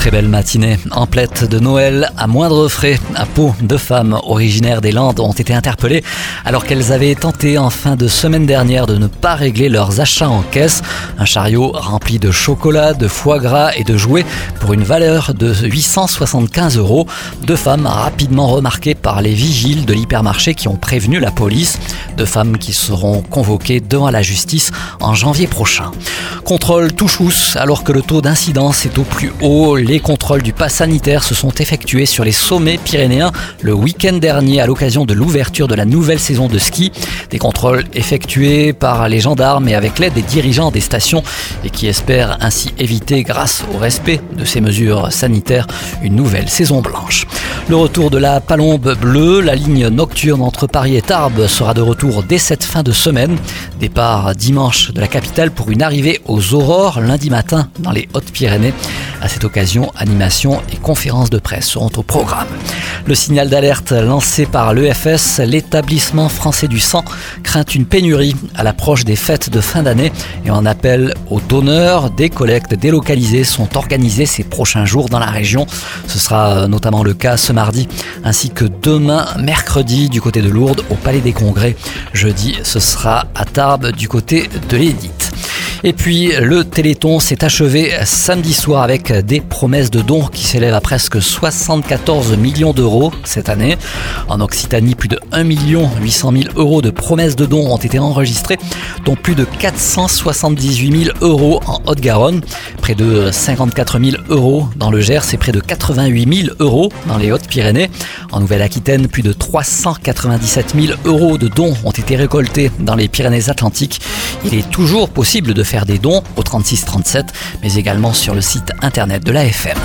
Très belle matinée. En plette de Noël, à moindre frais, à Pau, deux femmes originaires des Landes ont été interpellées alors qu'elles avaient tenté en fin de semaine dernière de ne pas régler leurs achats en caisse. Un chariot rempli de chocolat, de foie gras et de jouets pour une valeur de 875 euros. Deux femmes rapidement remarquées par les vigiles de l'hypermarché qui ont prévenu la police. Deux femmes qui seront convoquées devant la justice en janvier prochain. Contrôle touchous alors que le taux d'incidence est au plus haut. Les contrôles du pass sanitaire se sont effectués sur les sommets pyrénéens le week-end dernier à l'occasion de l'ouverture de la nouvelle saison de ski. Des contrôles effectués par les gendarmes et avec l'aide des dirigeants des stations et qui espèrent ainsi éviter, grâce au respect de ces mesures sanitaires, une nouvelle saison blanche. Le retour de la palombe bleue, la ligne nocturne entre Paris et Tarbes sera de retour dès cette fin de semaine. Départ dimanche de la capitale pour une arrivée aux aurores lundi matin dans les Hautes-Pyrénées. À cette occasion, animation et conférences de presse seront au programme. Le signal d'alerte lancé par l'EFS, l'établissement français du sang, craint une pénurie à l'approche des fêtes de fin d'année et en appel aux donneurs. Des collectes délocalisées sont organisées ces prochains jours dans la région. Ce sera notamment le cas ce mardi ainsi que demain, mercredi, du côté de Lourdes au Palais des Congrès. Jeudi, ce sera à Tarbes du côté de l'Édite. Et puis le Téléthon s'est achevé samedi soir avec des promesses de dons qui s'élèvent à presque 74 millions d'euros cette année. En Occitanie, plus de 1 800 000 euros de promesses de dons ont été enregistrés, dont plus de 478 000 euros en Haute-Garonne, près de 54 000 euros dans le Gers et près de 88 000 euros dans les Hautes-Pyrénées. En Nouvelle-Aquitaine, plus de 397 000 euros de dons ont été récoltés dans les Pyrénées-Atlantiques. Il est toujours possible de faire des dons au 36 37, mais également sur le site internet de l'AFM.